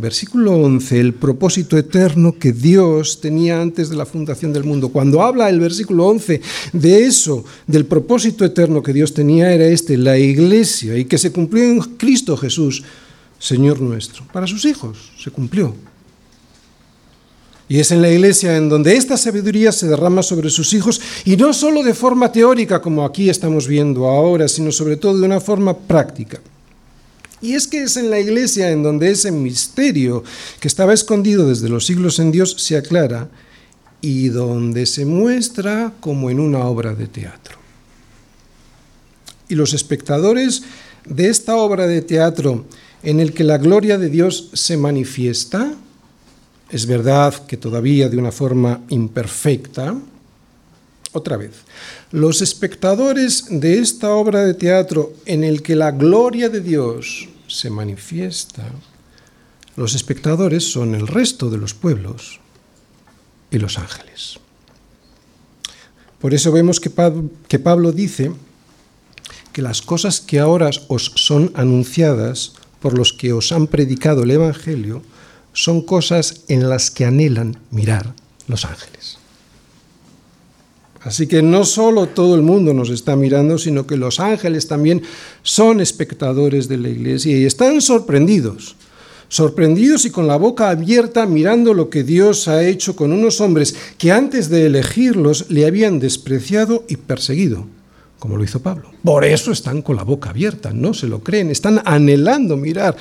Speaker 1: Versículo 11, el propósito eterno que Dios tenía antes de la fundación del mundo. Cuando habla el versículo 11 de eso, del propósito eterno que Dios tenía, era este, la iglesia, y que se cumplió en Cristo Jesús, Señor nuestro. Para sus hijos se cumplió. Y es en la iglesia en donde esta sabiduría se derrama sobre sus hijos, y no solo de forma teórica, como aquí estamos viendo ahora, sino sobre todo de una forma práctica. Y es que es en la iglesia en donde ese misterio que estaba escondido desde los siglos en Dios se aclara y donde se muestra como en una obra de teatro. Y los espectadores de esta obra de teatro en el que la gloria de Dios se manifiesta, es verdad que todavía de una forma imperfecta, otra vez, los espectadores de esta obra de teatro en el que la gloria de Dios se manifiesta, los espectadores son el resto de los pueblos y los ángeles. Por eso vemos que Pablo, dice que las cosas que ahora os son anunciadas por los que os han predicado el Evangelio son cosas en las que anhelan mirar los ángeles. Así que no solo todo el mundo nos está mirando, sino que los ángeles también son espectadores de la iglesia y están sorprendidos, sorprendidos y con la boca abierta mirando lo que Dios ha hecho con unos hombres que antes de elegirlos le habían despreciado y perseguido, como lo hizo Pablo. Por eso están con la boca abierta, no se lo creen, están anhelando mirar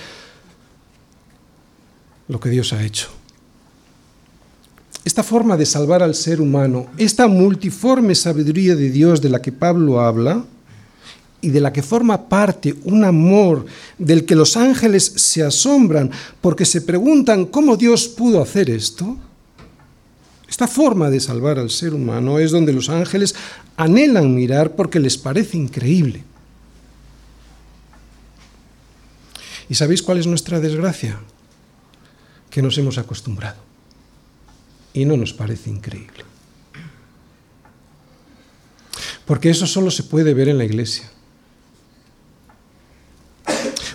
Speaker 1: lo que Dios ha hecho esta forma de salvar al ser humano, esta multiforme sabiduría de Dios de la que Pablo habla y de la que forma parte un amor del que los ángeles se asombran porque se preguntan cómo Dios pudo hacer esto, esta forma de salvar al ser humano es donde los ángeles anhelan mirar porque les parece increíble. ¿Y sabéis cuál es nuestra desgracia? Que nos hemos acostumbrado y no nos parece increíble. Porque eso solo se puede ver en la iglesia.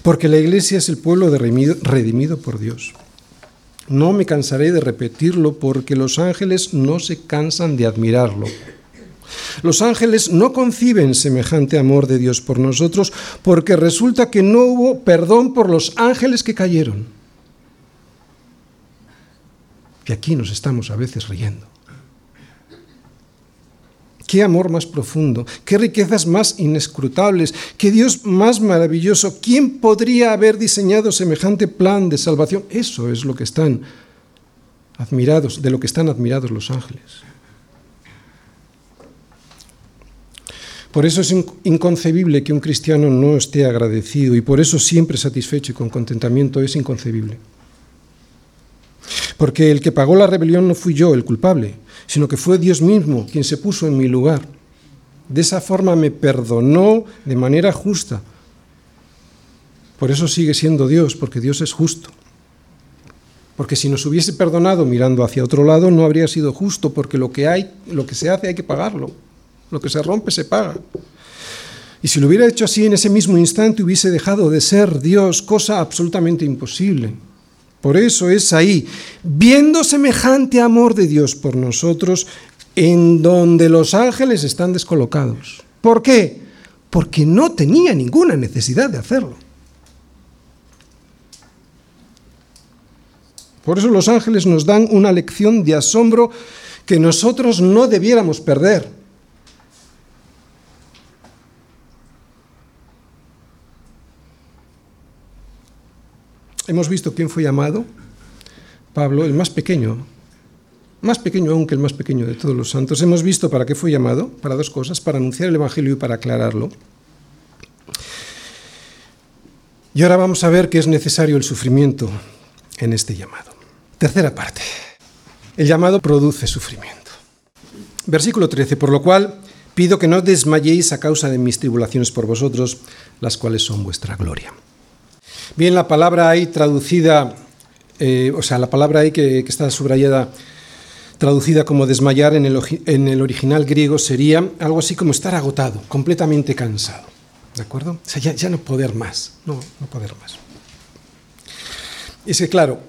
Speaker 1: Porque la iglesia es el pueblo redimido por Dios. No me cansaré de repetirlo porque los ángeles no se cansan de admirarlo. Los ángeles no conciben semejante amor de Dios por nosotros porque resulta que no hubo perdón por los ángeles que cayeron. Y aquí nos estamos a veces riendo. Qué amor más profundo, qué riquezas más inescrutables, qué Dios más maravilloso. ¿Quién podría haber diseñado semejante plan de salvación? Eso es lo que están admirados, de lo que están admirados los ángeles. Por eso es inconcebible que un cristiano no esté agradecido y por eso siempre satisfecho y con contentamiento es inconcebible. Porque el que pagó la rebelión no fui yo el culpable, sino que fue Dios mismo quien se puso en mi lugar. De esa forma me perdonó de manera justa. Por eso sigue siendo Dios, porque Dios es justo. Porque si nos hubiese perdonado mirando hacia otro lado, no habría sido justo, porque lo que hay, lo que se hace hay que pagarlo. Lo que se rompe se paga. Y si lo hubiera hecho así en ese mismo instante, hubiese dejado de ser Dios, cosa absolutamente imposible. Por eso es ahí, viendo semejante amor de Dios por nosotros, en donde los ángeles están descolocados. ¿Por qué? Porque no tenía ninguna necesidad de hacerlo. Por eso los ángeles nos dan una lección de asombro que nosotros no debiéramos perder. Hemos visto quién fue llamado, Pablo, el más pequeño, más pequeño aún que el más pequeño de todos los santos. Hemos visto para qué fue llamado, para dos cosas, para anunciar el Evangelio y para aclararlo. Y ahora vamos a ver que es necesario el sufrimiento en este llamado. Tercera parte. El llamado produce sufrimiento. Versículo 13, por lo cual pido que no desmayéis a causa de mis tribulaciones por vosotros, las cuales son vuestra gloria. Bien, la palabra ahí traducida, eh, o sea, la palabra ahí que, que está subrayada traducida como desmayar en el, original griego sería algo así como estar agotado, completamente cansado. ¿De acuerdo? O sea, ya, no poder más, no, no poder más. Es que, claro,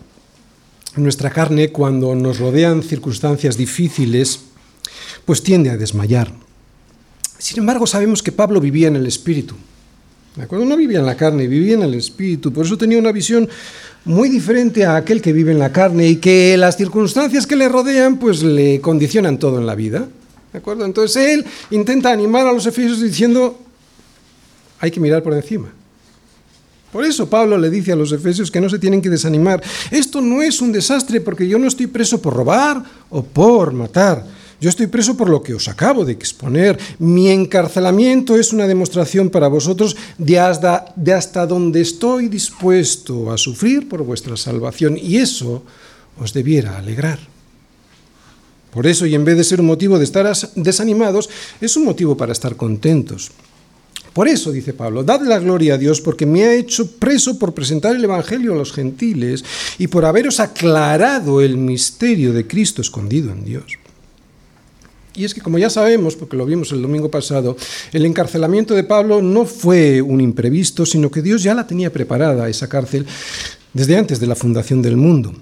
Speaker 1: nuestra carne, cuando nos rodean circunstancias difíciles, pues tiende a desmayar. Sin embargo, sabemos que Pablo vivía en el Espíritu. ¿De acuerdo? No vivía en la carne, vivía en el Espíritu. Por eso tenía una visión muy diferente a aquel que vive en la carne y que las circunstancias que le rodean pues le condicionan todo en la vida. ¿De acuerdo? Entonces él intenta animar a los efesios diciendo, hay que mirar por encima. Por eso Pablo le dice a los efesios que no se tienen que desanimar. Esto no es un desastre porque yo no estoy preso por robar o por matar yo estoy preso por lo que os acabo de exponer. Mi encarcelamiento es una demostración para vosotros de hasta, de hasta donde estoy dispuesto a sufrir por vuestra salvación. Y eso os debiera alegrar. Por eso, y en vez de ser un motivo de estar desanimados, es un motivo para estar contentos. Por eso, dice Pablo, dad la gloria a Dios porque me ha hecho preso por presentar el Evangelio a los gentiles y por haberos aclarado el misterio de Cristo escondido en Dios. Y es que, como ya sabemos, porque lo vimos el domingo pasado, el encarcelamiento de Pablo no fue un imprevisto, sino que Dios ya la tenía preparada, esa cárcel, desde antes de la fundación del mundo.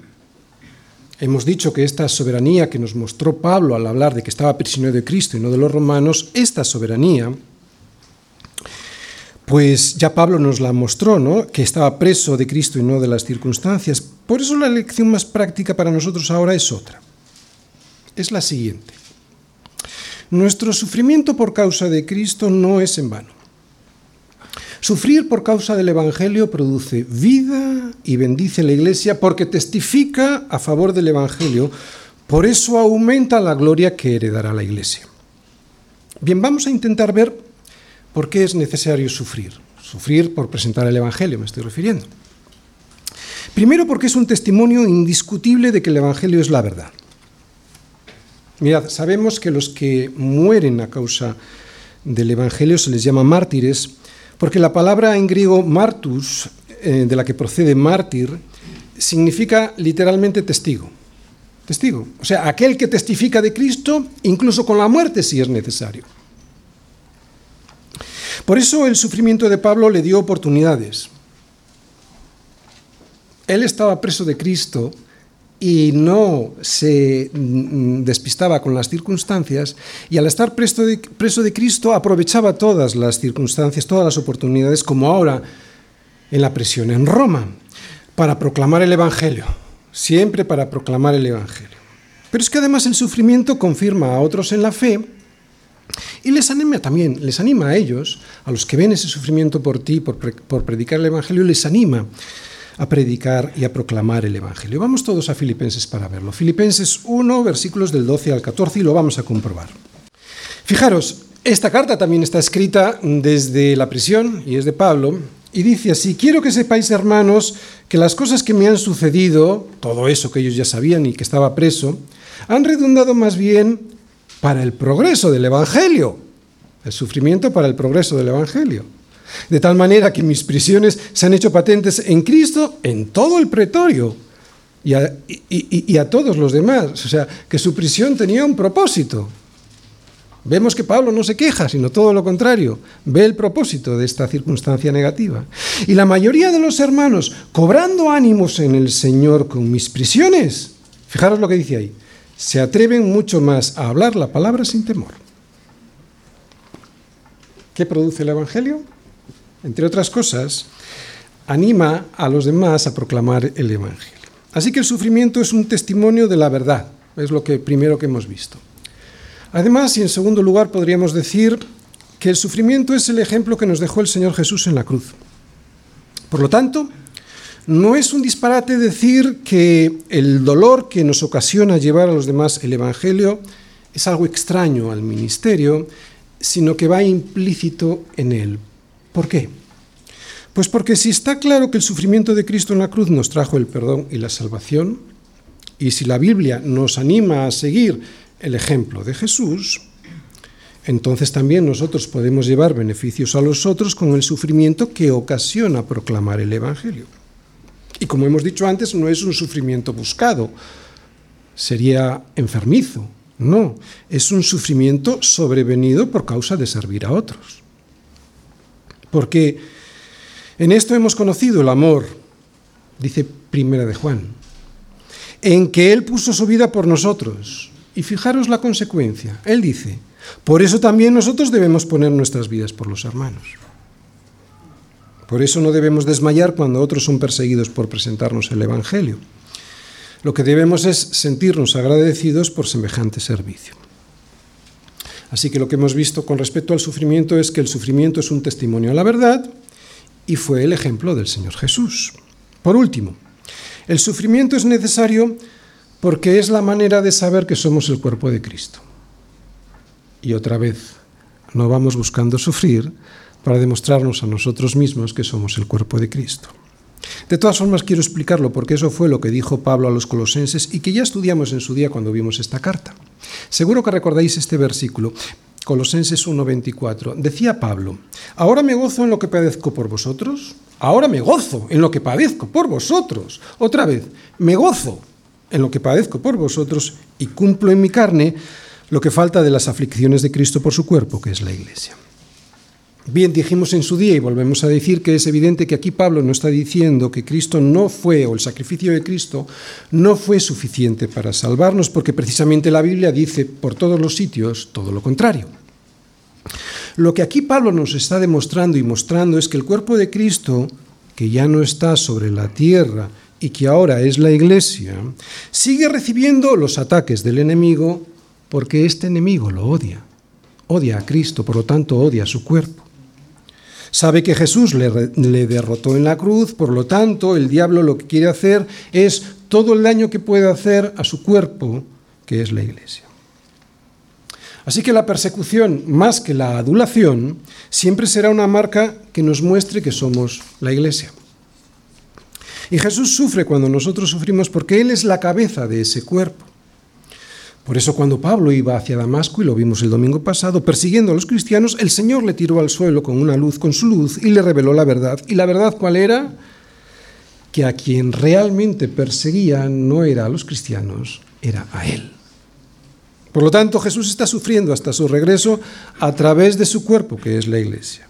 Speaker 1: Hemos dicho que esta soberanía que nos mostró Pablo al hablar de que estaba prisionero de Cristo y no de los romanos, esta soberanía, pues ya Pablo nos la mostró, ¿no? Que estaba preso de Cristo y no de las circunstancias. Por eso la lección más práctica para nosotros ahora es otra. Es la siguiente. Nuestro sufrimiento por causa de Cristo no es en vano. Sufrir por causa del Evangelio produce vida y bendice la Iglesia porque testifica a favor del Evangelio, por eso aumenta la gloria que heredará la Iglesia. Bien, vamos a intentar ver por qué es necesario sufrir. Sufrir por presentar el Evangelio, me estoy refiriendo. Primero porque es un testimonio indiscutible de que el Evangelio es la verdad. Mirad, sabemos que los que mueren a causa del Evangelio se les llama mártires, porque la palabra en griego martus, eh, de la que procede mártir, significa literalmente testigo. Testigo. O sea, aquel que testifica de Cristo, incluso con la muerte si es necesario. Por eso el sufrimiento de Pablo le dio oportunidades. Él estaba preso de Cristo y no se mm, despistaba con las circunstancias y al estar preso de, Cristo aprovechaba todas las circunstancias, todas las oportunidades, como ahora en la prisión en Roma, para proclamar el Evangelio, siempre para proclamar el Evangelio. Pero es que además el sufrimiento confirma a otros en la fe y les anima también, les anima a ellos, a los que ven ese sufrimiento por ti, por predicar el Evangelio, les anima a predicar y a proclamar el Evangelio. Vamos todos a Filipenses para verlo. Filipenses 1, versículos del 12 al 14 y lo vamos a comprobar. Fijaros, esta carta también está escrita desde la prisión y es de Pablo y dice así, quiero que sepáis hermanos que las cosas que me han sucedido, todo eso que ellos ya sabían y que estaba preso, han redundado más bien para el progreso del Evangelio, el sufrimiento para el progreso del Evangelio. De tal manera que mis prisiones se han hecho patentes en Cristo en todo el pretorio y a, todos los demás. O sea, que su prisión tenía un propósito. Vemos que Pablo no se queja, sino todo lo contrario. Ve el propósito de esta circunstancia negativa. Y la mayoría de los hermanos, cobrando ánimos en el Señor con mis prisiones, fijaros lo que dice ahí, se atreven mucho más a hablar la palabra sin temor. ¿Qué produce el Evangelio? Entre otras cosas, anima a los demás a proclamar el Evangelio. Así que el sufrimiento es un testimonio de la verdad, Es lo que primero que hemos visto. Además, y en segundo lugar, podríamos decir que el sufrimiento es el ejemplo que nos dejó el Señor Jesús en la cruz. Por lo tanto, no es un disparate decir que el dolor que nos ocasiona llevar a los demás el Evangelio es algo extraño al ministerio, sino que va implícito en él. ¿Por qué? Pues porque si está claro que el sufrimiento de Cristo en la cruz nos trajo el perdón y la salvación, y si la Biblia nos anima a seguir el ejemplo de Jesús, entonces también nosotros podemos llevar beneficios a los otros con el sufrimiento que ocasiona proclamar el Evangelio. Y como hemos dicho antes, no es un sufrimiento buscado, sería enfermizo, no, es un sufrimiento sobrevenido por causa de servir a otros. Porque en esto hemos conocido el amor, dice Primera de Juan, en que Él puso su vida por nosotros. Y fijaros la consecuencia. Él dice, por eso también nosotros debemos poner nuestras vidas por los hermanos. Por eso no debemos desmayar cuando otros son perseguidos por presentarnos el Evangelio. Lo que debemos es sentirnos agradecidos por semejante servicio. Así que lo que hemos visto con respecto al sufrimiento es que el sufrimiento es un testimonio a la verdad y fue el ejemplo del Señor Jesús. Por último, el sufrimiento es necesario porque es la manera de saber que somos el cuerpo de Cristo. Y otra vez, no vamos buscando sufrir para demostrarnos a nosotros mismos que somos el cuerpo de Cristo. De todas formas, quiero explicarlo porque eso fue lo que dijo Pablo a los colosenses y que ya estudiamos en su día cuando vimos esta carta. Seguro que recordáis este versículo, Colosenses 1:24. Decía Pablo, ahora me gozo en lo que padezco por vosotros, ahora me gozo en lo que padezco por vosotros. Otra vez, me gozo en lo que padezco por vosotros y cumplo en mi carne lo que falta de las aflicciones de Cristo por su cuerpo, que es la Iglesia. Bien, dijimos en su día y volvemos a decir que es evidente que aquí Pablo no está diciendo que Cristo no fue, o el sacrificio de Cristo no fue suficiente para salvarnos, porque precisamente la Biblia dice por todos los sitios todo lo contrario. Lo que aquí Pablo nos está demostrando y mostrando es que el cuerpo de Cristo, que ya no está sobre la tierra y que ahora es la iglesia, sigue recibiendo los ataques del enemigo porque este enemigo lo odia. Odia a Cristo, por lo tanto odia a su cuerpo. Sabe que Jesús le, derrotó en la cruz, por lo tanto el diablo lo que quiere hacer es todo el daño que puede hacer a su cuerpo, que es la iglesia. Así que la persecución, más que la adulación, siempre será una marca que nos muestre que somos la iglesia. Y Jesús sufre cuando nosotros sufrimos porque Él es la cabeza de ese cuerpo. Por eso cuando Pablo iba hacia Damasco, y lo vimos el domingo pasado, persiguiendo a los cristianos, el Señor le tiró al suelo con una luz, con su luz, y le reveló la verdad. ¿Y la verdad cuál era? Que a quien realmente perseguía no era a los cristianos, era a Él. Por lo tanto, Jesús está sufriendo hasta su regreso a través de su cuerpo, que es la iglesia.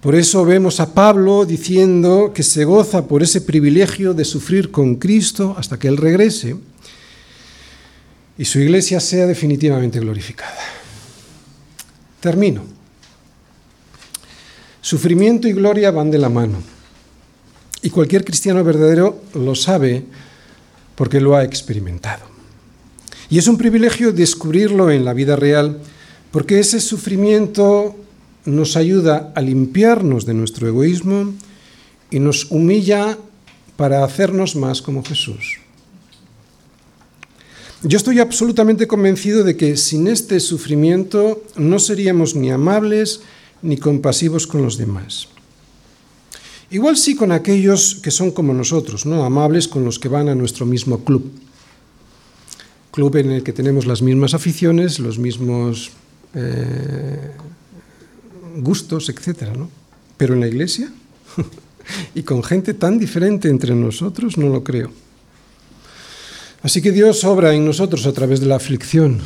Speaker 1: Por eso vemos a Pablo diciendo que se goza por ese privilegio de sufrir con Cristo hasta que Él regrese y su iglesia sea definitivamente glorificada. Termino. Sufrimiento y gloria van de la mano. Y cualquier cristiano verdadero lo sabe porque lo ha experimentado. Y es un privilegio descubrirlo en la vida real porque ese sufrimiento nos ayuda a limpiarnos de nuestro egoísmo y nos humilla para hacernos más como Jesús. Yo estoy absolutamente convencido de que sin este sufrimiento no seríamos ni amables ni compasivos con los demás. Igual sí con aquellos que son como nosotros, ¿no? Amables con los que van a nuestro mismo club. Club en el que tenemos las mismas aficiones, los mismos eh, gustos, etc. ¿no? Pero en la iglesia y con gente tan diferente entre nosotros, no lo creo. Así que Dios obra en nosotros a través de la aflicción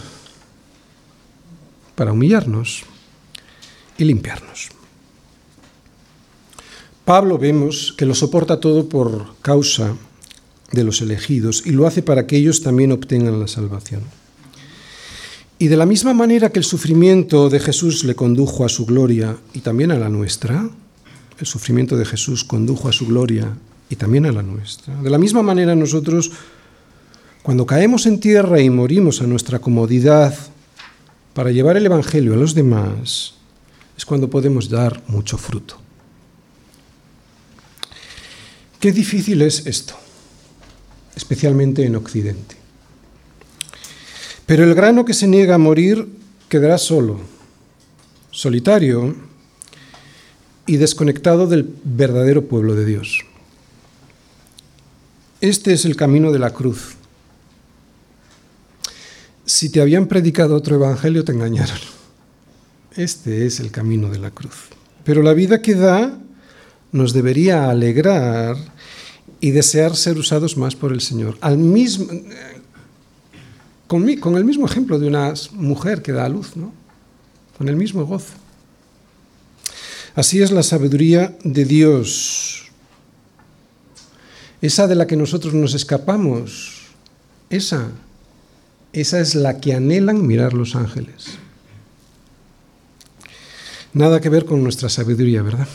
Speaker 1: para humillarnos y limpiarnos. Pablo vemos que lo soporta todo por causa de los elegidos y lo hace para que ellos también obtengan la salvación. Y de la misma manera que el sufrimiento de Jesús le condujo a su gloria y también a la nuestra, el sufrimiento de Jesús condujo a su gloria y también a la nuestra. De la misma manera nosotros Cuando caemos en tierra y morimos a nuestra comodidad para llevar el Evangelio a los demás, es cuando podemos dar mucho fruto. Qué difícil es esto, especialmente en Occidente. Pero el grano que se niega a morir quedará solo, solitario y desconectado del verdadero pueblo de Dios. Este es el camino de la cruz. Si te habían predicado otro evangelio, te engañaron. Este es el camino de la cruz. Pero la vida que da nos debería alegrar y desear ser usados más por el Señor. Al mismo, con, con el mismo ejemplo de una mujer que da a luz, ¿no? con el mismo gozo. Así es la sabiduría de Dios. Esa de la que nosotros nos escapamos, esa, esa es la que anhelan mirar los ángeles. Nada que ver con nuestra sabiduría, ¿verdad?